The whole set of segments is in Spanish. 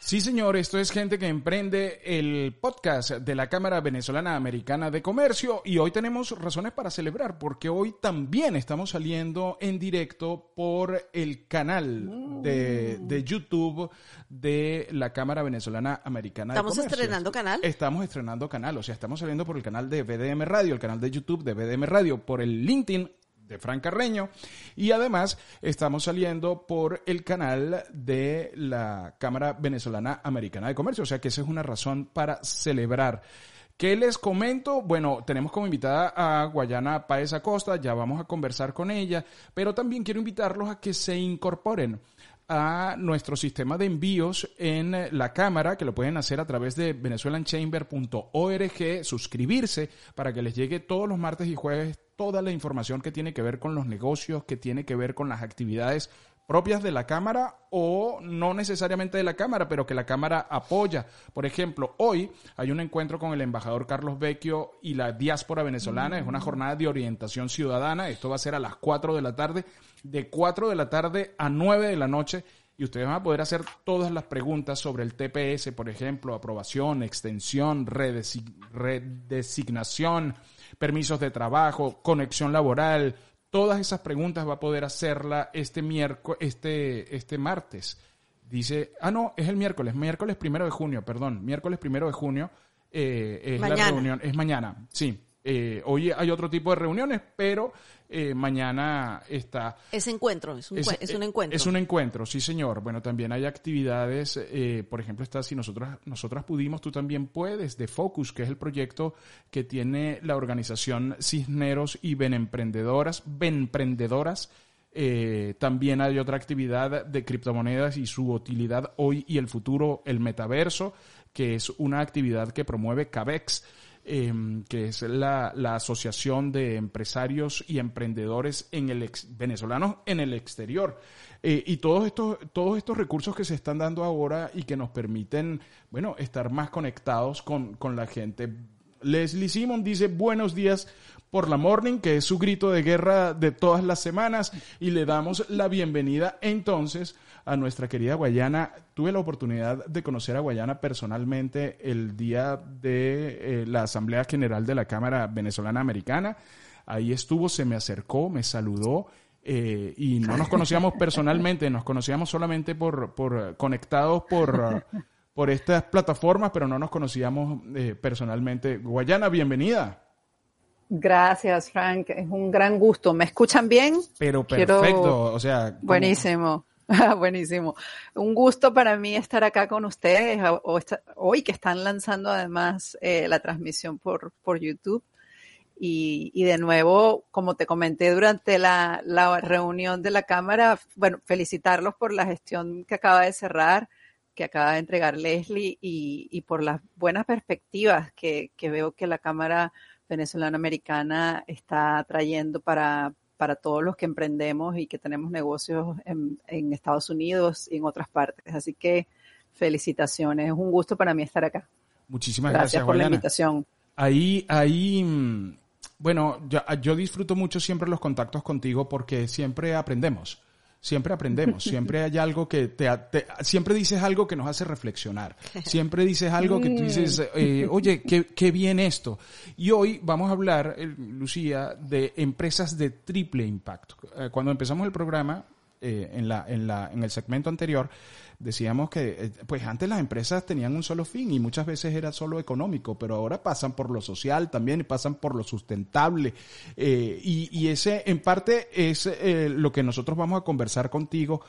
Sí, señor, esto es gente que emprende el podcast de la Cámara Venezolana Americana de Comercio y hoy tenemos razones para celebrar porque hoy también estamos saliendo en directo por el canal de, de YouTube de la Cámara Venezolana Americana de Comercio. ¿Estamos estrenando canal? Estamos estrenando canal, o sea, estamos saliendo por el canal de BDM Radio, el canal de YouTube de BDM Radio, por el LinkedIn de Fran Carreño y además estamos saliendo por el canal de la Cámara Venezolana Americana de Comercio, o sea que esa es una razón para celebrar. ¿Qué les comento? Bueno, tenemos como invitada a Guayana Paez Acosta, ya vamos a conversar con ella, pero también quiero invitarlos a que se incorporen a nuestro sistema de envíos en la cámara, que lo pueden hacer a través de venezuelanchamber.org, suscribirse para que les llegue todos los martes y jueves toda la información que tiene que ver con los negocios, que tiene que ver con las actividades propias de la Cámara o no necesariamente de la Cámara, pero que la Cámara apoya. Por ejemplo, hoy hay un encuentro con el embajador Carlos Vecchio y la diáspora venezolana. Es una jornada de orientación ciudadana. Esto va a ser a las 4 de la tarde, de 4 de la tarde a 9 de la noche. Y ustedes van a poder hacer todas las preguntas sobre el TPS, por ejemplo, aprobación, extensión, redesignación, permisos de trabajo, conexión laboral, todas esas preguntas va a poder hacerla este miércoles, este, este martes. Dice, ah, no, es el miércoles, miércoles primero de junio, perdón, miércoles primero de junio eh, es la reunión, es mañana, sí. Eh, hoy hay otro tipo de reuniones, pero eh, mañana está... Es encuentro, es un, es, un, encuentro. Es un encuentro, sí señor. Bueno, también hay actividades, eh, por ejemplo, está si nosotros, nosotras pudimos, tú también puedes, de Focus, que es el proyecto que tiene la organización Cisneros y Benemprendedoras, Benemprendedoras. Eh, también hay otra actividad de criptomonedas y su utilidad hoy y el futuro, el metaverso, que es una actividad que promueve CABEX Em, que es la, Asociación de Empresarios y Emprendedores en el venezolanos en el exterior. Eh, y todos estos, todos estos recursos que se están dando ahora y que nos permiten, bueno, estar más conectados con, con la gente. Leslie Simon dice buenos días por la morning, que es su grito de guerra de todas las semanas, y le damos la bienvenida entonces a nuestra querida Guayana. Tuve la oportunidad de conocer a Guayana personalmente el día de eh, la Asamblea General de la Cámara Venezolana Americana. Ahí estuvo, se me acercó, me saludó. Eh, y no nos conocíamos personalmente, nos conocíamos solamente por, por conectados por, por estas plataformas, pero no nos conocíamos eh, personalmente. Guayana, bienvenida. Gracias, Frank. Es un gran gusto. ¿Me escuchan bien? Pero perfecto, o sea. Buenísimo. Buenísimo. Un gusto para mí estar acá con ustedes hoy que están lanzando además eh, la transmisión por, por YouTube. Y, y, de nuevo, como te comenté durante la, la, reunión de la Cámara, bueno, felicitarlos por la gestión que acaba de cerrar, que acaba de entregar Leslie y, y por las buenas perspectivas que, que veo que la Cámara venezolana americana está trayendo para, para todos los que emprendemos y que tenemos negocios en, en Estados Unidos y en otras partes. Así que felicitaciones, es un gusto para mí estar acá. Muchísimas gracias, gracias por la invitación. Ahí, ahí, mm, bueno, yo, yo disfruto mucho siempre los contactos contigo porque siempre aprendemos siempre aprendemos, siempre hay algo que te, siempre dices algo que nos hace reflexionar, siempre dices algo que tú dices, eh, oye, qué, qué, bien esto. Y hoy vamos a hablar, eh, Lucía, de empresas de triple impacto. Eh, cuando empezamos el programa, eh, en, la, en, la, en el segmento anterior, decíamos que eh, pues antes las empresas tenían un solo fin y muchas veces era solo económico, pero ahora pasan por lo social también y pasan por lo sustentable. Eh, y, ese en parte es lo que nosotros vamos a conversar contigo,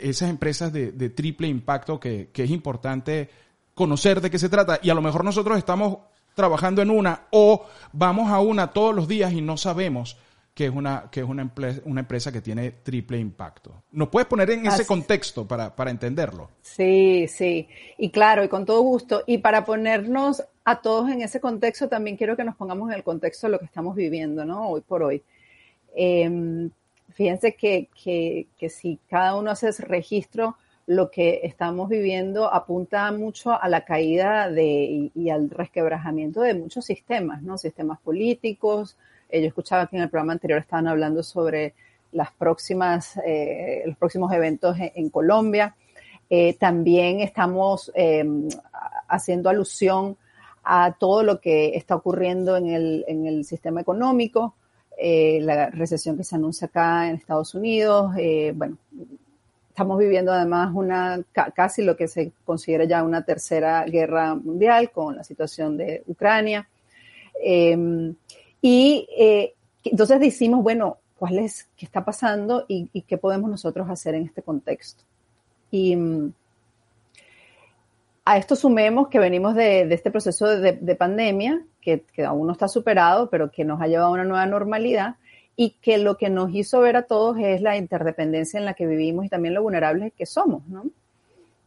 esas empresas de, de triple impacto que, que es importante conocer de qué se trata y a lo mejor nosotros estamos trabajando en una o vamos a una todos los días y no sabemos que es una, que es una, empresa, una empresa que tiene triple impacto. ¿Nos puedes poner en ese contexto para, para entenderlo? Sí, sí. Y claro, y con todo gusto. Y para ponernos a todos en ese contexto, también quiero que nos pongamos en el contexto de lo que estamos viviendo, ¿no? Hoy por hoy. Eh, fíjense que, que, que, si cada uno hace ese registro, lo que estamos viviendo apunta mucho a la caída de, y, y al resquebrajamiento de muchos sistemas, ¿no? Sistemas políticos, yo escuchaba que en el programa anterior estaban hablando sobre las próximas, eh, los próximos eventos en, en Colombia. Eh, también estamos eh, haciendo alusión a todo lo que está ocurriendo en el, en el sistema económico, la recesión que se anuncia acá en Estados Unidos. bueno, estamos viviendo además una casi lo que se considera ya una tercera guerra mundial con la situación de Ucrania. Y eh, entonces decimos, bueno, ¿cuál es, qué está pasando y, y, qué podemos nosotros hacer en este contexto? Y um, a esto sumemos que venimos de, de este proceso de, de pandemia, que, que, aún no está superado, pero que nos ha llevado a una nueva normalidad y que lo que nos hizo ver a todos es la interdependencia en la que vivimos y también lo vulnerables que somos, ¿no?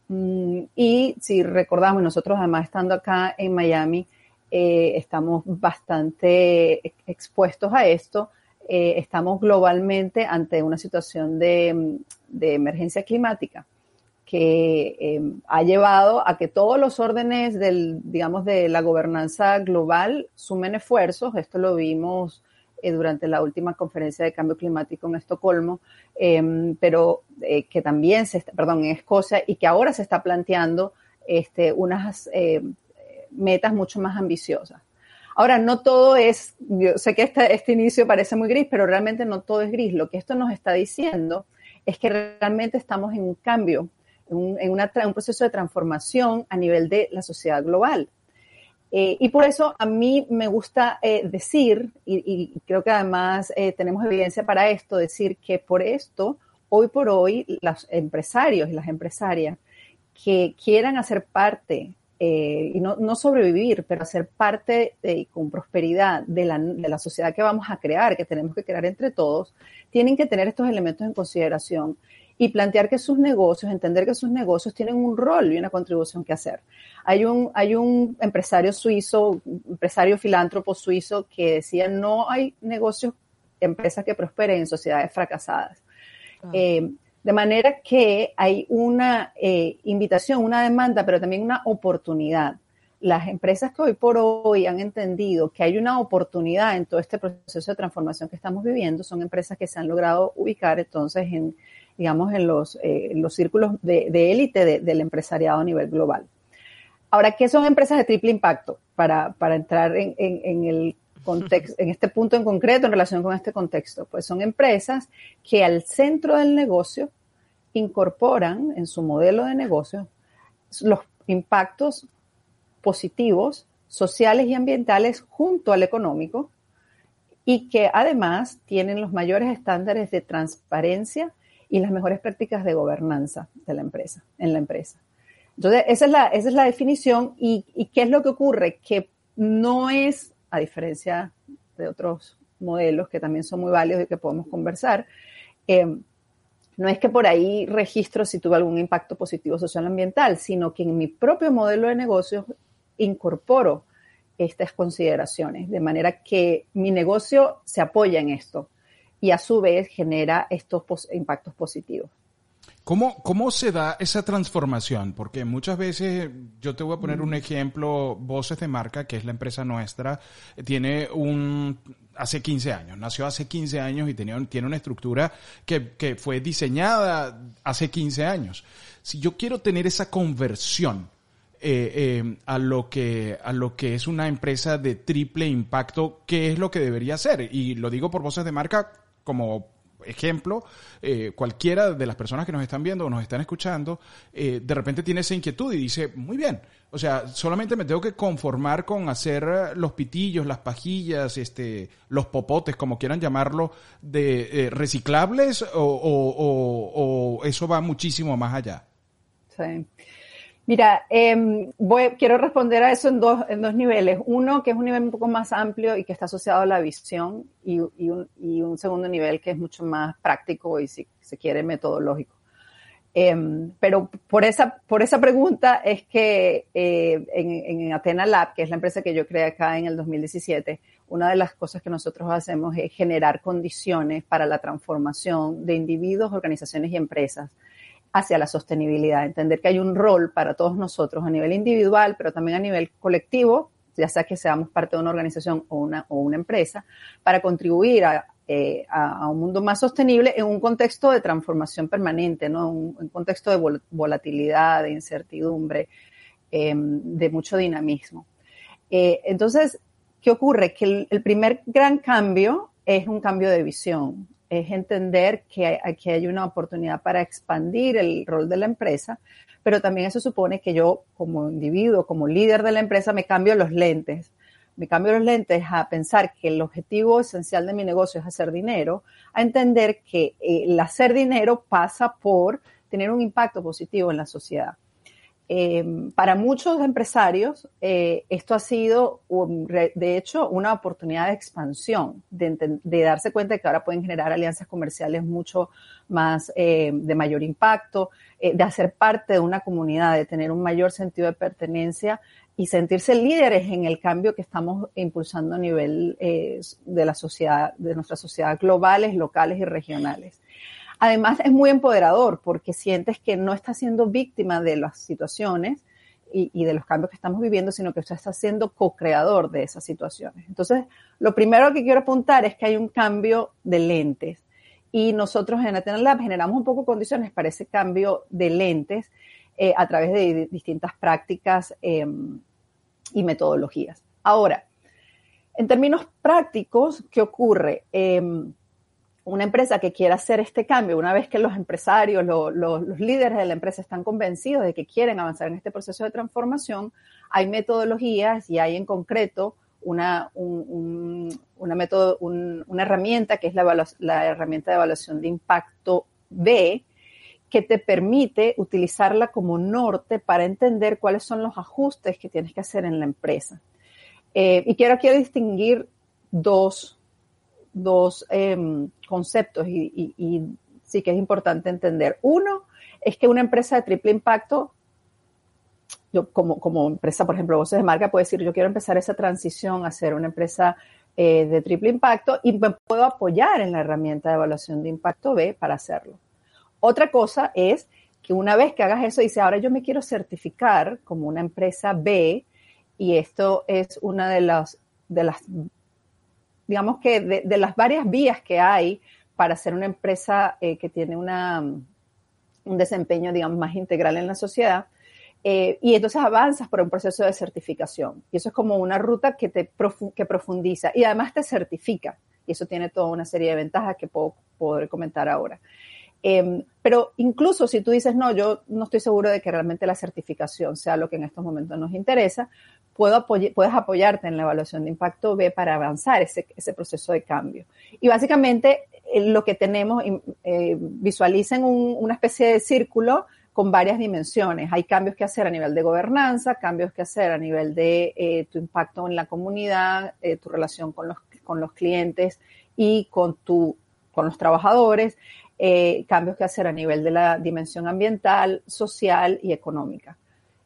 Mm, y si recordamos, nosotros además estando acá en Miami, eh, estamos bastante expuestos a esto. Eh, estamos globalmente ante una situación de, emergencia climática que eh, ha llevado a que todos los órdenes del, digamos, de la gobernanza global sumen esfuerzos. Esto lo vimos eh, durante la última conferencia de cambio climático en Estocolmo, eh, pero que también se, perdón, en Escocia y que ahora se está planteando este, unas metas mucho más ambiciosas. Ahora, no todo es, yo sé que este, inicio parece muy gris, pero realmente no todo es gris. Lo que esto nos está diciendo es que realmente estamos en un cambio, en un, proceso de transformación a nivel de la sociedad global. Eh, y por eso a mí me gusta eh, decir, y, y, creo que además eh, tenemos evidencia para esto, decir que por esto, hoy por hoy, los empresarios y las empresarias que quieran hacer parte eh, y no, no, sobrevivir, pero hacer parte de, con prosperidad de la, de la, sociedad que vamos a crear, que tenemos que crear entre todos, tienen que tener estos elementos en consideración y plantear que sus negocios, entender que sus negocios tienen un rol y una contribución que hacer. Hay un, hay un empresario suizo, empresario filántropo suizo que decía, no hay negocios, empresas que prosperen en sociedades fracasadas. Ah. Eh, de manera que hay una eh, invitación, una demanda, pero también una oportunidad. Las empresas que hoy por hoy han entendido que hay una oportunidad en todo este proceso de transformación que estamos viviendo son empresas que se han logrado ubicar entonces en, digamos, en los, eh, los círculos de, élite de, del empresariado a nivel global. Ahora, ¿qué son empresas de triple impacto? Para, para entrar en, en, en el contexto, en este punto en concreto, en relación con este contexto, pues son empresas que al centro del negocio incorporan en su modelo de negocio los impactos positivos, sociales y ambientales junto al económico y que además tienen los mayores estándares de transparencia y las mejores prácticas de gobernanza de la empresa, en la empresa. Entonces, esa es la, esa es la definición y, y qué es lo que ocurre, que no es a diferencia de otros modelos que también son muy válidos y que podemos conversar. Eh, no es que por ahí registro si tuve algún impacto positivo social ambiental, sino que en mi propio modelo de negocios incorporo estas consideraciones, de manera que mi negocio se apoya en esto y a su vez genera estos impactos positivos. ¿Cómo, ¿Cómo se da esa transformación? Porque muchas veces, yo te voy a poner un ejemplo, Voces de Marca, que es la empresa nuestra, tiene un, hace 15 años, nació hace 15 años y tenía, tiene una estructura que, que fue diseñada hace 15 años. Si yo quiero tener esa conversión, eh, eh, a lo que a lo que es una empresa de triple impacto, ¿qué es lo que debería hacer? Y lo digo por voces de marca como ejemplo, eh, cualquiera de las personas que nos están viendo o nos están escuchando, eh, de repente tiene esa inquietud y dice, muy bien, o sea, solamente me tengo que conformar con hacer los pitillos, las pajillas, este, los popotes, como quieran llamarlo, de reciclables o, o, o eso va muchísimo más allá. Sí. Mira, eh, voy, quiero responder a eso en dos, en dos niveles. Uno, que es un nivel un poco más amplio y que está asociado a la visión, y, un, segundo nivel que es mucho más práctico y, si se quiere, metodológico. Eh, pero por esa, por esa pregunta es que eh, en, en, Atena Lab, que es la empresa que yo creé acá en el 2017, una de las cosas que nosotros hacemos es generar condiciones para la transformación de individuos, organizaciones y empresas hacia la sostenibilidad, entender que hay un rol para todos nosotros a nivel individual, pero también a nivel colectivo, ya sea que seamos parte de una organización o una, o una empresa, para contribuir a, eh, a, un mundo más sostenible en un contexto de transformación permanente, ¿no? Un, un contexto de vol volatilidad, de incertidumbre, eh, de mucho dinamismo. Eh, entonces, ¿qué ocurre? Que el primer gran cambio es un cambio de visión es entender que aquí hay una oportunidad para expandir el rol de la empresa, pero también eso supone que yo como individuo, como líder de la empresa, me cambio los lentes. Me cambio los lentes a pensar que el objetivo esencial de mi negocio es hacer dinero, a entender que eh, el hacer dinero pasa por tener un impacto positivo en la sociedad. Eh, para muchos empresarios, eh, esto ha sido, un, de hecho, una oportunidad de expansión, de, de, darse cuenta de que ahora pueden generar alianzas comerciales mucho más eh, de mayor impacto, eh, de hacer parte de una comunidad, de tener un mayor sentido de pertenencia y sentirse líderes en el cambio que estamos impulsando a nivel eh, de la sociedad, de nuestra sociedad globales, locales y regionales. Además, es muy empoderador porque sientes que no estás siendo víctima de las situaciones y, de los cambios que estamos viviendo, sino que usted está siendo co-creador de esas situaciones. Entonces, lo primero que quiero apuntar es que hay un cambio de lentes y nosotros en Lab generamos un poco condiciones para ese cambio de lentes eh, a través de distintas prácticas eh, y metodologías. Ahora, en términos prácticos, ¿qué ocurre? Eh, una empresa que quiera hacer este cambio, una vez que los empresarios, lo, lo, los líderes de la empresa están convencidos de que quieren avanzar en este proceso de transformación, hay metodologías y hay en concreto una, un, un, una, método, un, una herramienta que es la, la herramienta de evaluación de impacto B, que te permite utilizarla como norte para entender cuáles son los ajustes que tienes que hacer en la empresa. Eh, y quiero aquí distinguir dos dos eh, conceptos y, sí que es importante entender. Uno es que una empresa de triple impacto, yo como, como empresa, por ejemplo, voces de marca, puede decir, yo quiero empezar esa transición a ser una empresa eh, de triple impacto y me puedo apoyar en la herramienta de evaluación de impacto B para hacerlo. Otra cosa es que una vez que hagas eso, dice, ahora yo me quiero certificar como una empresa B y esto es una de las, de las digamos que de, las varias vías que hay para ser una empresa eh, que tiene una, un desempeño, digamos, más integral en la sociedad, eh, y entonces avanzas por un proceso de certificación. Y eso es como una ruta que te que profundiza y además te certifica. Y eso tiene toda una serie de ventajas que puedo poder comentar ahora. Eh, pero incluso si tú dices, no, yo no estoy seguro de que realmente la certificación sea lo que en estos momentos nos interesa, puedo apoy puedes apoyarte en la evaluación de impacto B para avanzar ese, ese proceso de cambio. Y básicamente eh, lo que tenemos, eh, visualicen un, una especie de círculo con varias dimensiones. Hay cambios que hacer a nivel de gobernanza, cambios que hacer a nivel de eh, tu impacto en la comunidad, eh, tu relación con los, con los clientes y con, tu, con los trabajadores, eh, cambios que hacer a nivel de la dimensión ambiental, social y económica.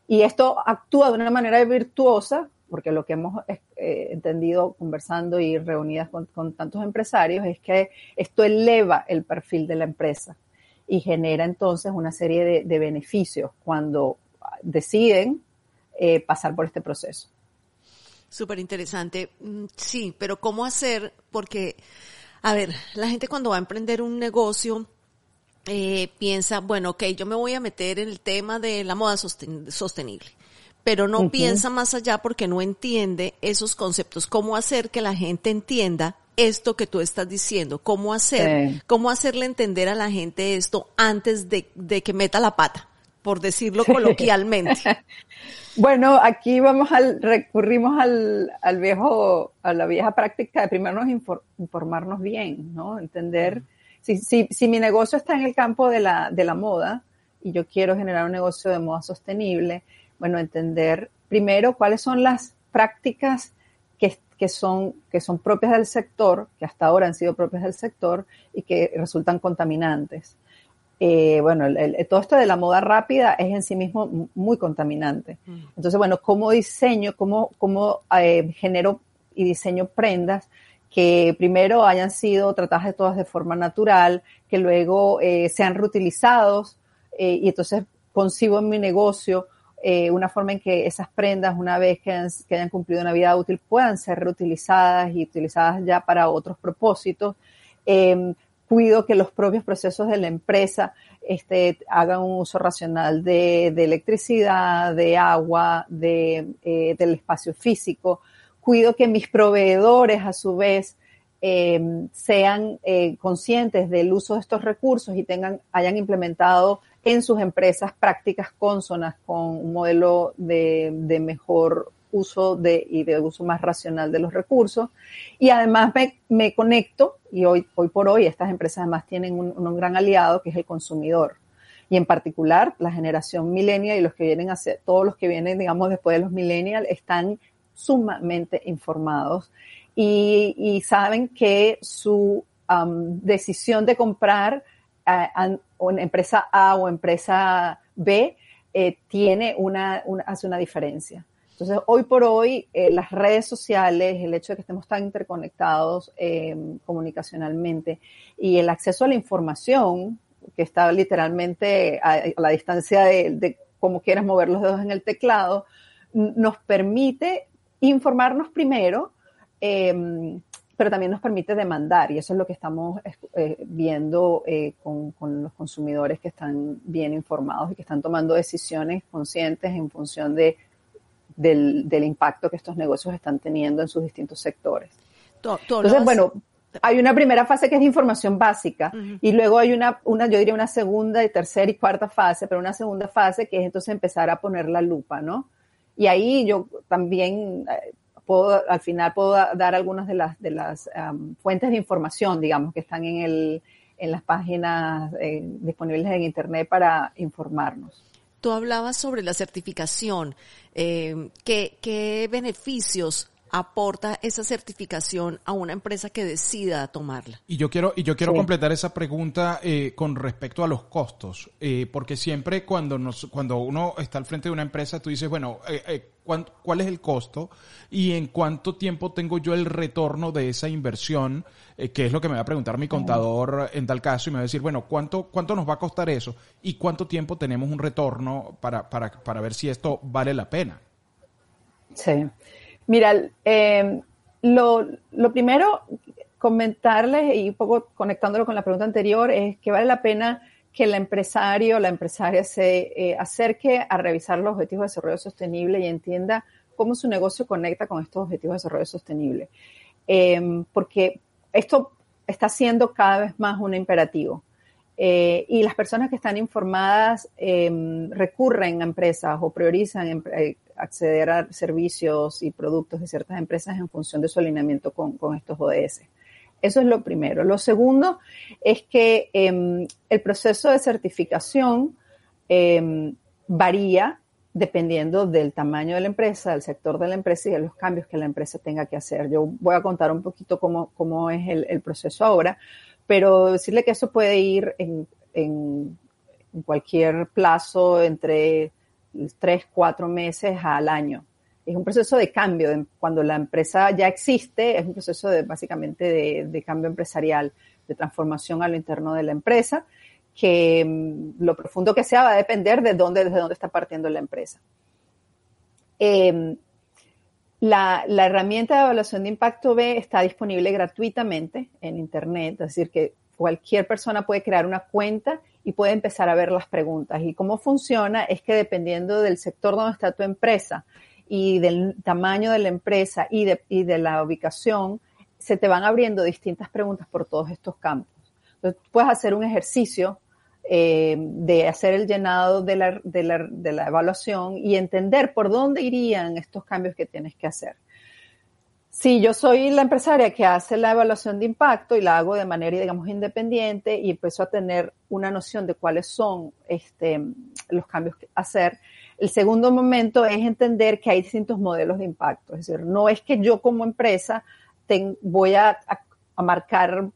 Y esto actúa de una manera virtuosa, porque lo que hemos eh, entendido conversando y reunidas con, tantos empresarios es que esto eleva el perfil de la empresa y genera entonces una serie de, beneficios cuando deciden eh, pasar por este proceso. Súper interesante. Sí, pero ¿cómo hacer? Porque, a ver, la gente cuando va a emprender un negocio eh, piensa, bueno, ok, yo me voy a meter en el tema de la moda sosten sostenible, pero no uh -huh. piensa más allá porque no entiende esos conceptos. ¿Cómo hacer que la gente entienda esto que tú estás diciendo, cómo hacer, Sí. cómo hacerle entender a la gente esto antes de, de que meta la pata, por decirlo coloquialmente. Bueno, aquí vamos al, recurrimos al, al viejo, a la vieja práctica de primero nos infor- informarnos bien, ¿no? Entender, si, si, si mi negocio está en el campo de la, de la moda y yo quiero generar un negocio de moda sostenible, bueno, entender primero cuáles son las prácticas que, que son, que son propias del sector, que hasta ahora han sido propias del sector y que resultan contaminantes. Eh, bueno, el- el- todo esto de la moda rápida es en sí mismo muy contaminante. Entonces, bueno, ¿cómo diseño, cómo, cómo eh, genero y diseño prendas que primero hayan sido tratadas todas de forma natural, que luego eh, sean reutilizados eh, y entonces concibo en mi negocio eh, una forma en que esas prendas, una vez que hayan, cumplido una vida útil, puedan ser reutilizadas y utilizadas ya para otros propósitos. Eh, cuido que los propios procesos de la empresa este, hagan un uso racional de, de electricidad, de agua, de, del espacio físico. Cuido que mis proveedores, a su vez, eh, sean eh, conscientes del uso de estos recursos y tengan, hayan implementado en sus empresas prácticas consonas con un modelo de, de mejor uso de, y de uso más racional de los recursos. Y además me, me conecto, y hoy, hoy por hoy estas empresas además tienen un, gran aliado que es el consumidor. Y en particular la generación millennial y los que vienen a ser, todos los que vienen, digamos, después de los millennials, están sumamente informados y, saben que su um, decisión de comprar uh, una empresa A o empresa B eh, tiene una, hace una diferencia. Entonces, hoy por hoy, eh, las redes sociales, el hecho de que estemos tan interconectados eh, comunicacionalmente y el acceso a la información, que está literalmente a, a la distancia de, de cómo quieras mover los dedos en el teclado, nos permite informarnos primero, eh, pero también nos permite demandar, y eso es lo que estamos eh, viendo eh, con, con, los consumidores que están bien informados y que están tomando decisiones conscientes en función de, del, del impacto que estos negocios están teniendo en sus distintos sectores. Entonces, bueno, hay una primera fase que es de información básica uh -huh. y luego hay una, una, yo diría una segunda y tercera y cuarta fase, pero una segunda fase que es entonces empezar a poner la lupa, ¿no? Y ahí yo también eh, puedo, al final puedo dar algunas de las, de las um, fuentes de información, digamos, que están en, el, en las páginas eh, disponibles en Internet para informarnos. Tú hablabas sobre la certificación. Eh, ¿qué, ¿Qué beneficios aporta esa certificación a una empresa que decida tomarla. Y yo quiero, y yo quiero sí. completar esa pregunta eh, con respecto a los costos, eh, porque siempre cuando nos, cuando uno está al frente de una empresa, tú dices, bueno, eh, ¿cuál, ¿cuál es el costo y en cuánto tiempo tengo yo el retorno de esa inversión? que es lo que me va a preguntar mi contador en tal caso y me va a decir, bueno, ¿cuánto, cuánto nos va a costar eso? ¿Y cuánto tiempo tenemos un retorno para, para, para ver si esto vale la pena? Sí. Mira, eh, lo, lo, primero, comentarles y un poco conectándolo con la pregunta anterior, es que vale la pena que el empresario o la empresaria se eh, acerque a revisar los objetivos de desarrollo sostenible y entienda cómo su negocio conecta con estos objetivos de desarrollo sostenible. Eh, porque esto está siendo cada vez más un imperativo. Eh, y las personas que están informadas eh, recurren a empresas o priorizan eh, acceder a servicios y productos de ciertas empresas en función de su alineamiento con, estos ODS. Eso es lo primero. Lo segundo es que em, el proceso de certificación em, varía dependiendo del tamaño de la empresa, del sector de la empresa y de los cambios que la empresa tenga que hacer. Yo voy a contar un poquito cómo, cómo es el proceso ahora, pero decirle que eso puede ir en, en, en cualquier plazo entre tres, cuatro meses al año. Es un proceso de cambio. Cuando la empresa ya existe, es un proceso de, básicamente de, de cambio empresarial, de transformación a lo interno de la empresa, que um, lo profundo que sea va a depender de dónde, desde dónde está partiendo la empresa. Eh, la, la, herramienta de evaluación de impacto B está disponible gratuitamente en Internet, es decir, que cualquier persona puede crear una cuenta y puede empezar a ver las preguntas. Y cómo funciona es que dependiendo del sector donde está tu empresa y del tamaño de la empresa y de, y de la ubicación, se te van abriendo distintas preguntas por todos estos campos. Entonces, puedes hacer un ejercicio eh, de hacer el llenado de la, de, la, de la evaluación y entender por dónde irían estos cambios que tienes que hacer. Si yo soy la empresaria que hace la evaluación de impacto y la hago de manera, digamos, independiente y empiezo a tener una noción de cuáles son este, los cambios que hacer, el segundo momento es entender que hay distintos modelos de impacto. Es decir, no es que yo como empresa voy a, a, marcar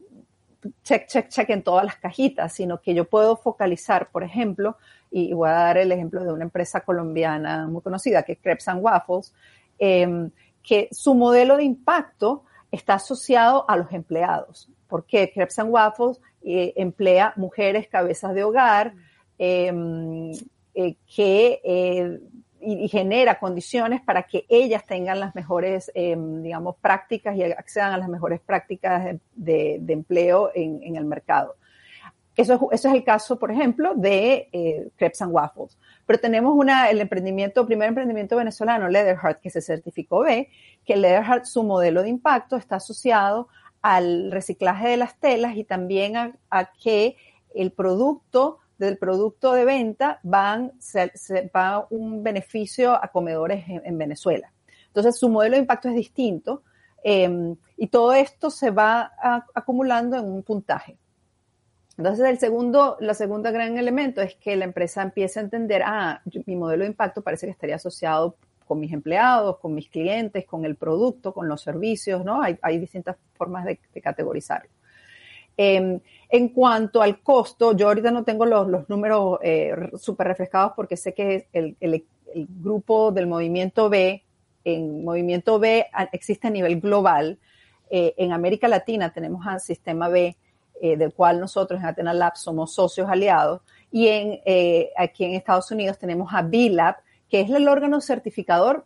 check, check, check en todas las cajitas, sino que yo puedo focalizar, por ejemplo, y voy a dar el ejemplo de una empresa colombiana muy conocida que es Crepes and Waffles, eh, que su modelo de impacto está asociado a los empleados. Porque Crepes and Waffles eh, emplea mujeres cabezas de hogar em, eh, que eh, y, genera condiciones para que ellas tengan las mejores, em, digamos, prácticas y accedan a las mejores prácticas de, empleo en, el mercado. Eso es, es, el caso, por ejemplo, de Crepes and Waffles. Pero tenemos una, el emprendimiento, primer emprendimiento venezolano, Leatherheart, que se certificó B, que Leatherheart, su modelo de impacto está asociado al reciclaje de las telas y también a, que el producto del producto de venta van, va un beneficio a comedores en, Venezuela. Entonces, su modelo de impacto es distinto em, y todo esto se va acumulando en un puntaje. Entonces, el segundo, la segunda gran elemento es que la empresa empieza a entender, ah, mi modelo de impacto parece que estaría asociado con mis empleados, con mis clientes, con el producto, con los servicios, ¿no? Hay, distintas formas de, categorizarlo. Em, en cuanto al costo, yo ahorita no tengo los, números eh, súper refrescados porque sé que el, grupo del movimiento B, en movimiento B existe a nivel global. Eh, en América Latina tenemos al sistema B, eh, del cual nosotros en Athena Lab somos socios aliados, y eh, aquí en Estados Unidos tenemos a B-Lab, que es el órgano certificador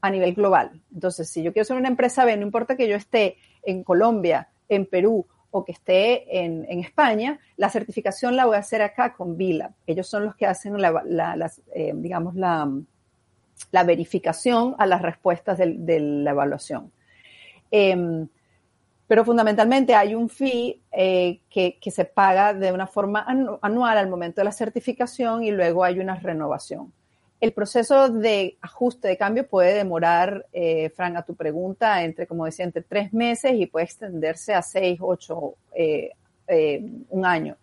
a nivel global. Entonces, si yo quiero ser una empresa B, no importa que yo esté en Colombia, en Perú o que esté en, España, la certificación la voy a hacer acá con B-Lab. Ellos son los que hacen la, eh, digamos, la, verificación a las respuestas de, la evaluación. Em, pero fundamentalmente hay un fee eh, que, se paga de una forma anual al momento de la certificación y luego hay una renovación. El proceso de ajuste de cambio puede demorar, eh, Fran, a tu pregunta, entre, como decía, entre tres meses y puede extenderse a seis, ocho, eh, un año.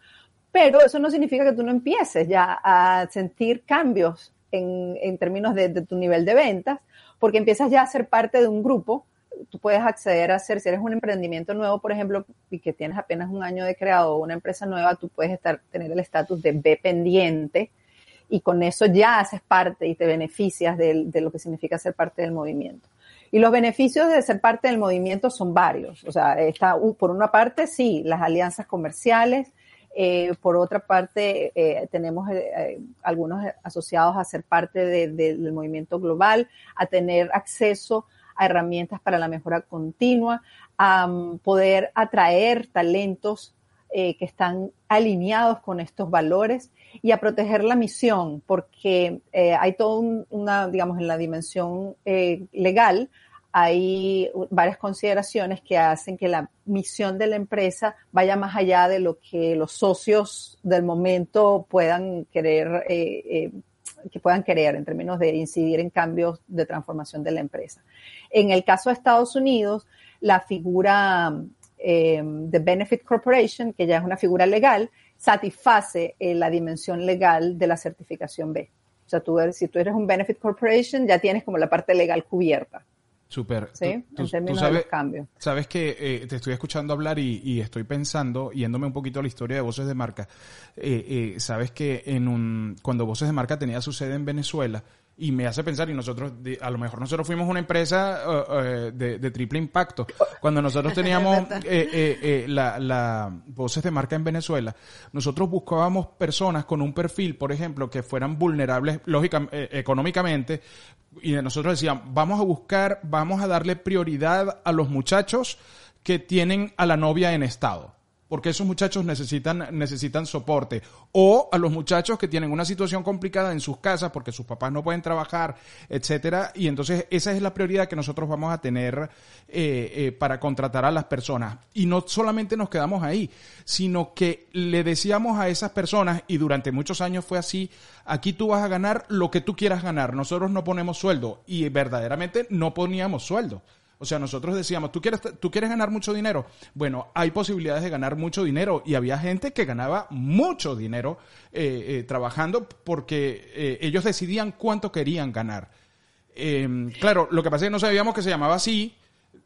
Pero eso no significa que tú no empieces ya a sentir cambios en, términos de, de tu nivel de ventas, porque empiezas ya a ser parte de un grupo tú puedes acceder a hacer, si eres un emprendimiento nuevo, por ejemplo, y que tienes apenas un año de creado o una empresa nueva, tú puedes estar, tener el estatus de B pendiente y con eso ya haces parte y te beneficias de, lo que significa ser parte del movimiento. Y los beneficios de ser parte del movimiento son varios. O sea, está, por una parte, sí, las alianzas comerciales, eh, por otra parte, eh, tenemos eh, algunos asociados a ser parte del movimiento global, a tener acceso herramientas para la mejora continua, a poder atraer talentos eh, que están alineados con estos valores y a proteger la misión, porque eh, hay todo una, digamos, en la dimensión eh, legal, hay varias consideraciones que hacen que la misión de la empresa vaya más allá de lo que los socios del momento puedan querer, que puedan querer en términos de incidir en cambios de transformación de la empresa. En el caso de Estados Unidos, la figura eh, de Benefit Corporation, que ya es una figura legal, satisface eh, la dimensión legal de la certificación B. O sea, tú, si tú eres un Benefit Corporation, ya tienes como la parte legal cubierta. Súper. Sí, en términos sabes, de los cambios. Sabes que eh, te estoy escuchando hablar y, estoy pensando, yéndome un poquito a la historia de Voces de Marca. sabes que en un, cuando Voces de Marca tenía su sede en Venezuela, y me hace pensar, y nosotros, a lo mejor nosotros fuimos una empresa uh, uh, de, triple impacto. Cuando nosotros teníamos eh, eh, eh, la, voces de marca en Venezuela, nosotros buscábamos personas con un perfil, por ejemplo, que fueran vulnerables lógicamente, económicamente, y nosotros decíamos, vamos a buscar, vamos a darle prioridad a los muchachos que tienen a la novia en estado porque esos muchachos necesitan, necesitan soporte. O a los muchachos que tienen una situación complicada en sus casas porque sus papás no pueden trabajar, etcétera. Y entonces esa es la prioridad que nosotros vamos a tener eh, eh, para contratar a las personas. Y no solamente nos quedamos ahí, sino que le decíamos a esas personas, y durante muchos años fue así, aquí tú vas a ganar lo que tú quieras ganar. Nosotros no ponemos sueldo. Y verdaderamente no poníamos sueldo. O sea, nosotros decíamos, ¿tú quieres, ¿tú quieres ganar mucho dinero? Bueno, hay posibilidades de ganar mucho dinero y había gente que ganaba mucho dinero eh, eh, trabajando porque eh, ellos decidían cuánto querían ganar. Em, claro, lo que pasa es que no sabíamos que se llamaba así,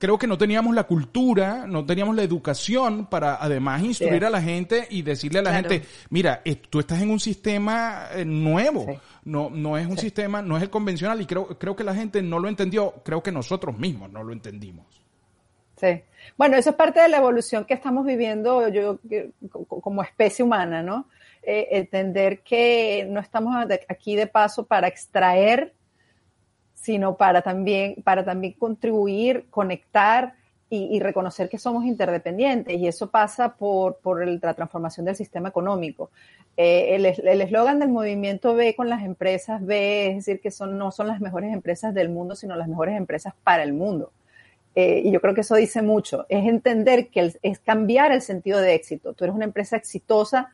creo que no teníamos la cultura, no teníamos la educación para además instruir a la gente y decirle a la gente, mira, tú estás en un sistema nuevo. No, no es un sistema, no es el convencional y creo, creo que la gente no lo entendió, creo que nosotros mismos no lo entendimos. Sí. Bueno, eso es parte de la evolución que estamos viviendo yo, como especie humana, ¿no? Eh, entender que no estamos aquí de paso para extraer, sino para también, para también contribuir, conectar y, reconocer que somos interdependientes. Y eso pasa por, por la transformación del sistema económico. Eh, el eslogan del movimiento B con las empresas B es decir, que son, no son las mejores empresas del mundo, sino las mejores empresas para el mundo. Eh, y yo creo que eso dice mucho. Es entender que es cambiar el sentido de éxito. Tú eres una empresa exitosa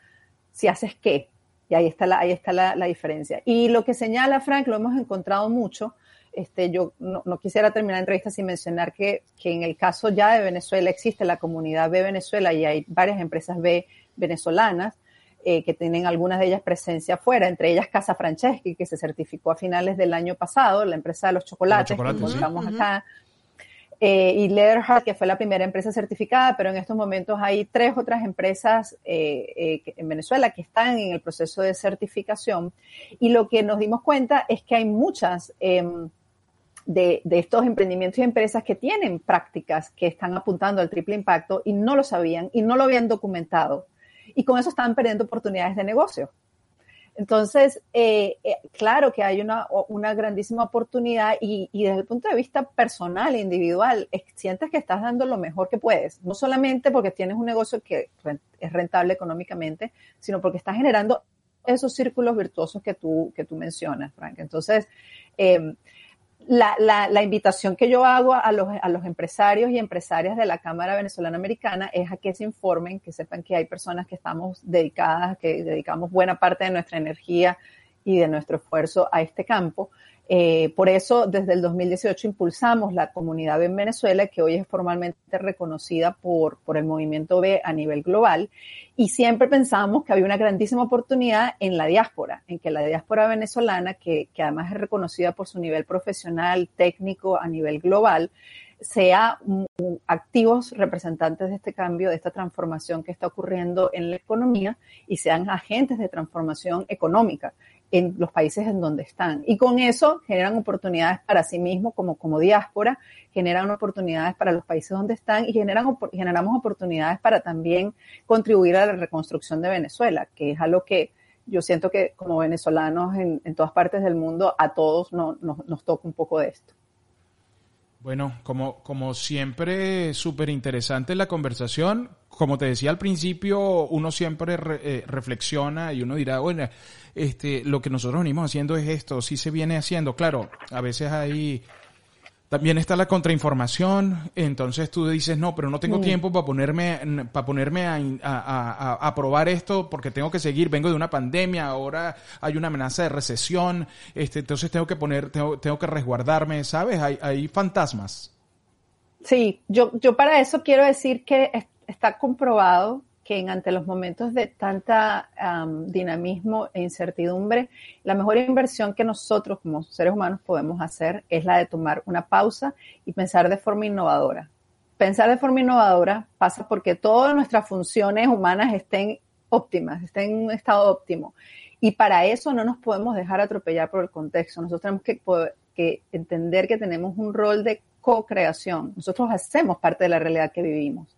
si haces qué. Y ahí está la, ahí está la, diferencia. Y lo que señala Frank, lo hemos encontrado mucho. Este, yo no, no quisiera terminar la entrevista sin mencionar que, que en el caso ya de Venezuela existe la comunidad B Venezuela y hay varias empresas B venezolanas eh, que tienen algunas de ellas presencia afuera, entre ellas Casa Franceschi, que se certificó a finales del año pasado, la empresa de los chocolates, que encontramos acá, eh, y Leatherheart, que fue la primera empresa certificada, pero en estos momentos hay tres otras empresas eh, en Venezuela que están en el proceso de certificación. Y lo que nos dimos cuenta es que hay muchas em, de, estos emprendimientos y empresas que tienen prácticas que están apuntando al triple impacto y no lo sabían y no lo habían documentado y con eso están perdiendo oportunidades de negocio. Entonces, eh, eh, claro que hay una, una grandísima oportunidad y, desde el punto de vista personal e individual, sientes que estás dando lo mejor que puedes, no solamente porque tienes un negocio que es rentable económicamente, sino porque estás generando esos círculos virtuosos que tú, que tú mencionas, Frank. Entonces, eh, la, la, la, invitación que yo hago a los, a los empresarios y empresarias de la Cámara Venezolana Americana es a que se informen, que sepan que hay personas que estamos dedicadas, que dedicamos buena parte de nuestra energía y de nuestro esfuerzo a este campo eh, por eso, desde el 2018 impulsamos la comunidad en Venezuela, que hoy es formalmente reconocida por, por el movimiento B a nivel global. Y siempre pensamos que había una grandísima oportunidad en la diáspora, en que la diáspora venezolana, que, que además es reconocida por su nivel profesional, técnico a nivel global, sea activos representantes de este cambio, de esta transformación que está ocurriendo en la economía y sean agentes de transformación económica en los países en donde están. Y con eso generan oportunidades para sí mismos como, como diáspora, generan oportunidades para los países donde están y generan, generamos oportunidades para también contribuir a la reconstrucción de Venezuela, que es algo que yo siento que como venezolanos en, en todas partes del mundo a todos no, nos toca un poco de esto. Bueno, como, como siempre, súper interesante la conversación. Como te decía al principio, uno siempre eh, reflexiona y uno dirá, bueno, este, lo que nosotros venimos haciendo es esto, sí se viene haciendo. Claro, a veces hay también está la contrainformación, entonces tú dices, no, pero no tengo mm. tiempo para ponerme, para ponerme a, a, a, probar esto porque tengo que seguir, vengo de una pandemia, ahora hay una amenaza de recesión, este, entonces tengo que poner, tengo, tengo que resguardarme, ¿sabes? Hay, hay fantasmas. Sí, yo, yo para eso quiero decir que está comprobado que ante los momentos de tanta dinamismo e incertidumbre, la mejor inversión que nosotros como seres humanos podemos hacer es la de tomar una pausa y pensar de forma innovadora. Pensar de forma innovadora pasa porque todas nuestras funciones humanas estén óptimas, estén en un estado óptimo. Y para eso no nos podemos dejar atropellar por el contexto. Nosotros tenemos que, que entender que tenemos un rol de co-creación. Nosotros hacemos parte de la realidad que vivimos.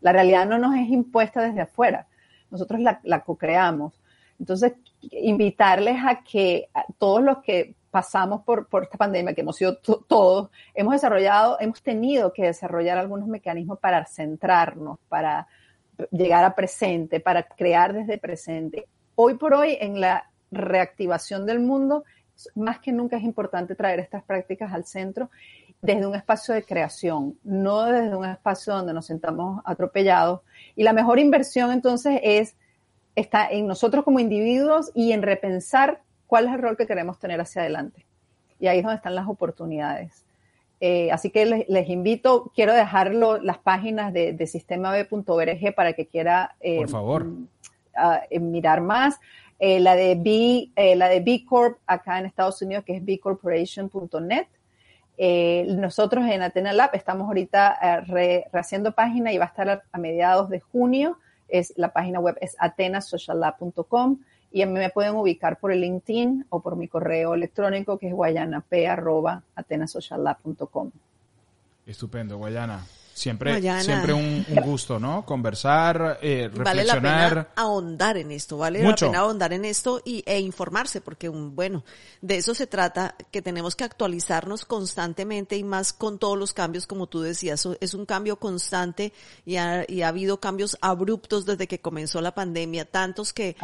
La realidad no nos es impuesta desde afuera, nosotros la, la co-creamos. Entonces, invitarles a que todos los que pasamos por, por esta pandemia, que hemos sido todos, hemos desarrollado, hemos tenido que desarrollar algunos mecanismos para centrarnos, para, llegar a presente, para crear desde presente. Hoy por hoy, en la reactivación del mundo, más que nunca es importante traer estas prácticas al centro desde un espacio de creación, no desde un espacio donde nos sentamos atropellados. Y la mejor inversión entonces es está en nosotros como individuos y en repensar cuál es el rol que queremos tener hacia adelante. Y ahí es donde están las oportunidades. Eh, así que les, invito, quiero dejarlo las páginas de, de sistemab.org para que quiera eh, Por favor. Mm, eh, mirar más. la de B, la de B Corp acá en Estados Unidos, que es bcorporation.net. nosotros en Atena Lab estamos ahorita rehaciendo página y va a estar a mediados de junio es la página web es atenasociallab.com y a mí me pueden ubicar por el LinkedIn o por mi correo electrónico que es guayanap.atenasociallab.com. Estupendo, Guayana. Siempre, siempre un, gusto, ¿no? Conversar, eh, reflexionar. Vale la pena ahondar en esto, vale la pena ahondar en esto y, e informarse, porque, bueno, de eso se trata, que tenemos que actualizarnos constantemente y más con todos los cambios, como tú decías, es un cambio constante y ha, y ha habido cambios abruptos desde que comenzó la pandemia, tantos que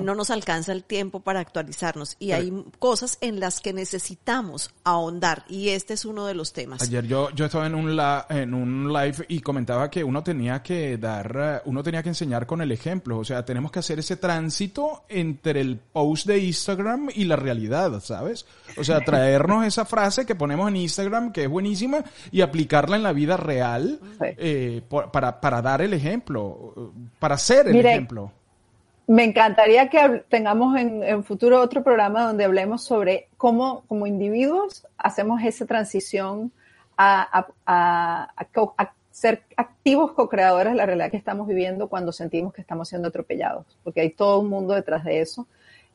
no nos alcanza el tiempo para actualizarnos y hay cosas en las que necesitamos ahondar y este es uno de los temas. Ayer yo, yo estaba en un, la, en un live y comentaba que uno tenía que dar, eh, uno tenía que enseñar con el ejemplo. O sea, tenemos que hacer ese tránsito entre el post de Instagram y la realidad, ¿sabes? O sea, traernos esa frase que ponemos en Instagram, que es buenísima, y aplicarla en la vida real eh, para, para dar el ejemplo, para ser el ejemplo. Me encantaría que tengamos en, en, futuro otro programa donde hablemos sobre cómo como individuos hacemos esa transición a, ser activos co-creadores de la realidad que estamos viviendo cuando sentimos que estamos siendo atropellados, porque hay todo un mundo detrás de eso.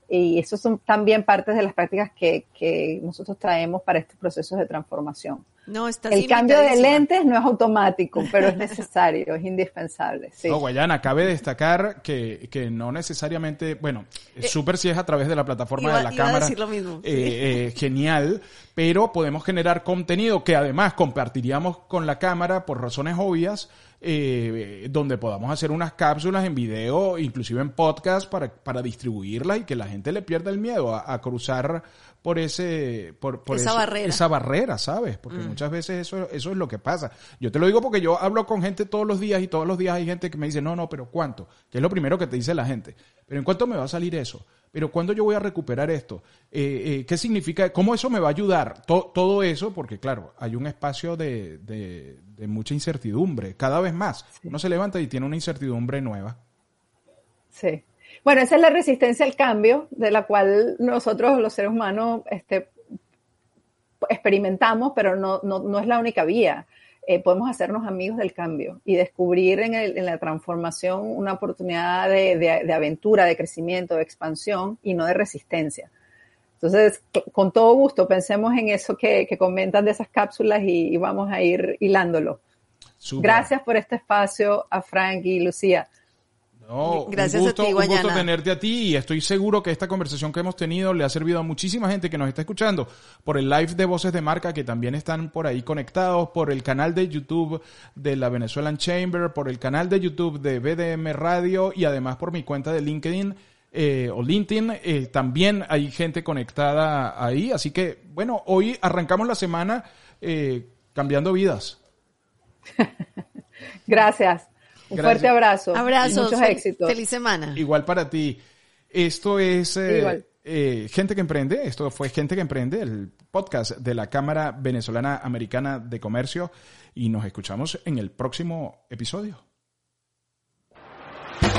Y eso son también partes de las prácticas que, que nosotros traemos para estos procesos de transformación. No, está El cambio de lentes no es automático, pero es necesario, es indispensable. Sí. No, Guayana, cabe destacar que, que no necesariamente, bueno, eh, súper si es a través de la plataforma de la cámara. lo mismo, eh, eh, genial, pero podemos generar contenido que además compartiríamos con la cámara por razones obvias eh, donde podamos hacer unas cápsulas en video, inclusive en podcast, para, para distribuirlas y que la gente le pierda el miedo a, cruzar por ese por, esa barrera. esa barrera sabes porque mm. muchas veces eso eso es lo que pasa. Yo te lo digo porque yo hablo con gente todos los días y todos los días hay gente que me dice no no pero cuánto que es lo primero que te dice la gente. Pero en cuánto me va a salir eso pero ¿cuándo yo voy a recuperar esto? Eh, eh, ¿Qué significa? ¿Cómo eso me va a ayudar? todo eso, porque claro, hay un espacio de, de, mucha incertidumbre, cada vez más. Uno se levanta y tiene una incertidumbre nueva. Sí. Bueno, esa es la resistencia al cambio, de la cual nosotros los seres humanos este, experimentamos, pero no, no, no es la única vía. Eh, podemos hacernos amigos del cambio y descubrir en, el, en la transformación una oportunidad de, de, aventura, de crecimiento, de expansión y no de resistencia. Entonces, con todo gusto, pensemos en eso que, que comentan de esas cápsulas y, vamos a ir hilándolo. Gracias por este espacio a Frank y Lucía. No, Gracias un gusto, a ti, un gusto tenerte a ti y estoy seguro que esta conversación que hemos tenido le ha servido a muchísima gente que nos está escuchando por el live de Voces de Marca que también están por ahí conectados, por el canal de YouTube de la Venezuelan Chamber, por el canal de YouTube de BDM Radio y además por mi cuenta de LinkedIn. Eh, o LinkedIn, eh, también hay gente conectada ahí. Así que, bueno, hoy arrancamos la semana eh, cambiando vidas. Gracias. Un fuerte abrazo. Abrazos. muchos éxitos. Feliz semana. Igual para ti. Esto es eh, eh, Gente que Emprende. Esto fue Gente que Emprende, el podcast de la Cámara Venezolana Americana de Comercio. Y nos escuchamos en el próximo episodio.